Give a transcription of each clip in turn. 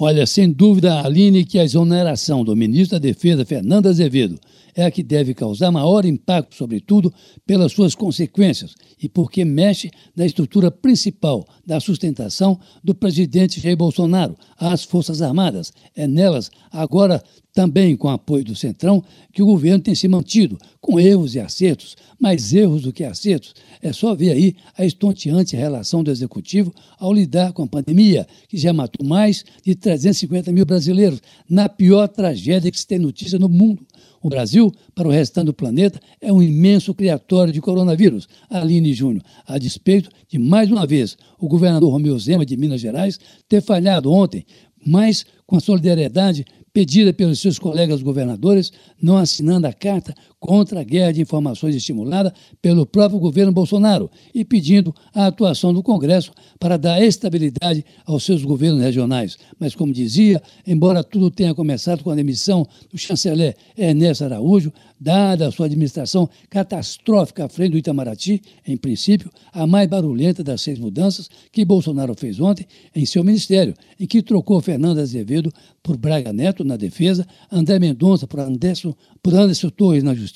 Olha, sem dúvida, Aline, que a exoneração do ministro da Defesa, Fernando Azevedo, é a que deve causar maior impacto, sobretudo pelas suas consequências e porque mexe na estrutura principal da sustentação do presidente Jair Bolsonaro, as Forças Armadas. É nelas, agora também com apoio do Centrão, que o governo tem se mantido, com erros e acertos, mais erros do que acertos. É só ver aí a estonteante relação do Executivo ao lidar com a pandemia, que já matou mais de 350 mil brasileiros, na pior tragédia que se tem notícia no mundo. O Brasil, para o restante do planeta, é um imenso criatório de coronavírus. Aline Júnior, a despeito de, mais uma vez, o governador Romeu Zema de Minas Gerais ter falhado ontem, mas com a solidariedade pedida pelos seus colegas governadores, não assinando a carta contra a guerra de informações estimulada pelo próprio governo Bolsonaro e pedindo a atuação do Congresso para dar estabilidade aos seus governos regionais. Mas, como dizia, embora tudo tenha começado com a demissão do chanceler Ernesto Araújo, dada a sua administração catastrófica à frente do Itamaraty, em princípio, a mais barulhenta das seis mudanças que Bolsonaro fez ontem em seu ministério, em que trocou Fernando Azevedo por Braga Neto na defesa, André Mendonça por Anderson, por Anderson Torres na justiça,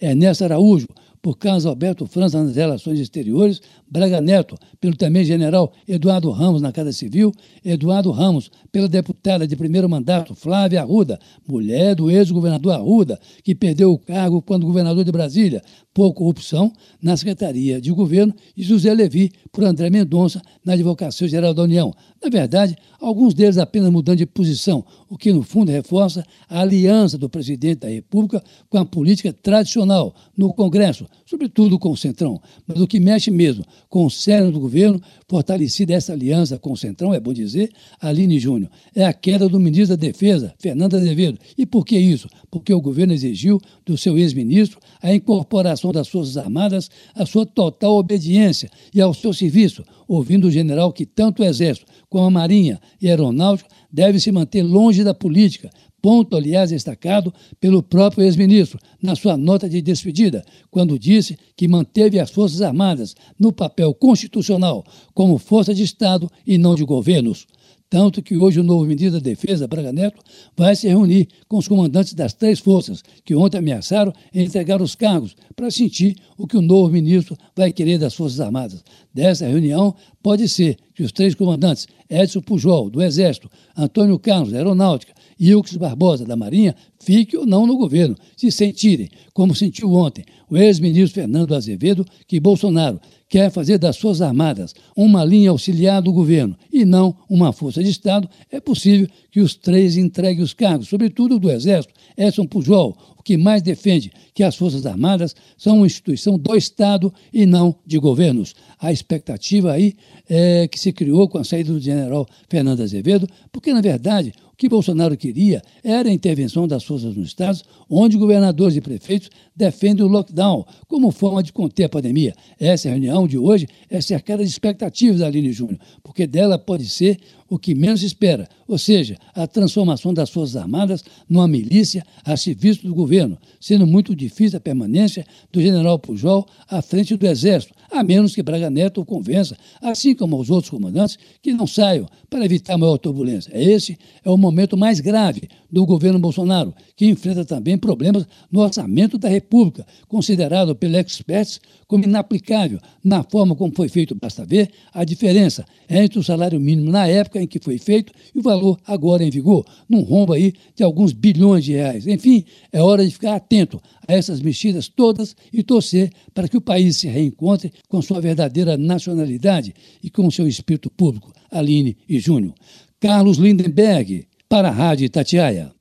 Ernesto Araújo por Carlos Alberto França nas relações exteriores, Braga Neto pelo também general Eduardo Ramos na Casa Civil, Eduardo Ramos pela deputada de primeiro mandato Flávia Arruda, mulher do ex-governador Arruda, que perdeu o cargo quando governador de Brasília por corrupção na Secretaria de Governo, e José Levi por André Mendonça na Advocacia Geral da União. Na verdade, alguns deles apenas mudando de posição, o que no fundo reforça a aliança do presidente da República com a política tradicional no Congresso, sobretudo com o Centrão. Mas o que mexe mesmo com o cérebro do governo, fortalecida essa aliança com o Centrão, é bom dizer, Aline Júnior, é a queda do ministro da Defesa, Fernando Azevedo. E por que isso? Porque o governo exigiu do seu ex-ministro a incorporação das Forças Armadas à sua total obediência e ao seu serviço, ouvindo o general que tanto o Exército como a Marinha e a Aeronáutica devem se manter longe da política, ponto, aliás, destacado pelo próprio ex-ministro na sua nota de despedida, quando disse que manteve as Forças Armadas no papel constitucional como força de Estado e não de governos. Tanto que hoje o novo ministro da Defesa, Braga Neto, vai se reunir com os comandantes das três forças, que ontem ameaçaram entregar os cargos, para sentir o que o novo ministro vai querer das Forças Armadas. Dessa reunião, pode ser que os três comandantes, Edson Pujol, do Exército, Antônio Carlos, da Aeronáutica, e Ilques Barbosa, da Marinha, fiquem ou não no governo, se sentirem, como sentiu ontem o ex-ministro Fernando Azevedo, que Bolsonaro quer fazer das Forças Armadas uma linha auxiliar do governo e não uma força de Estado, é possível que os três entreguem os cargos, sobretudo do Exército, Edson Pujol, que mais defende que as Forças Armadas são uma instituição do Estado e não de governos. A expectativa aí é que se criou com a saída do general Fernando Azevedo, porque, na verdade, que Bolsonaro queria era a intervenção das forças nos estados, onde governadores e prefeitos defendem o lockdown como forma de conter a pandemia. Essa reunião de hoje é cercada de expectativas da Aline Júnior, porque dela pode ser o que menos espera, ou seja, a transformação das Forças Armadas numa milícia a serviço do governo, sendo muito difícil a permanência do general Pujol à frente do Exército, a menos que Braga Neto o convença, assim como os outros comandantes, que não saiam para evitar maior turbulência. Esse é o momento mais grave do governo Bolsonaro, que enfrenta também problemas no orçamento da República, considerado pelo experts como inaplicável na forma como foi feito. Basta ver a diferença entre o salário mínimo na época em que foi feito e o valor agora em vigor, num rombo aí de alguns bilhões de reais. Enfim, é hora de ficar atento a essas mexidas todas e torcer para que o país se reencontre com sua verdadeira nacionalidade e com seu espírito público. Aline e Júnior. Carlos Lindenberg, para a Rádio Itatiaia.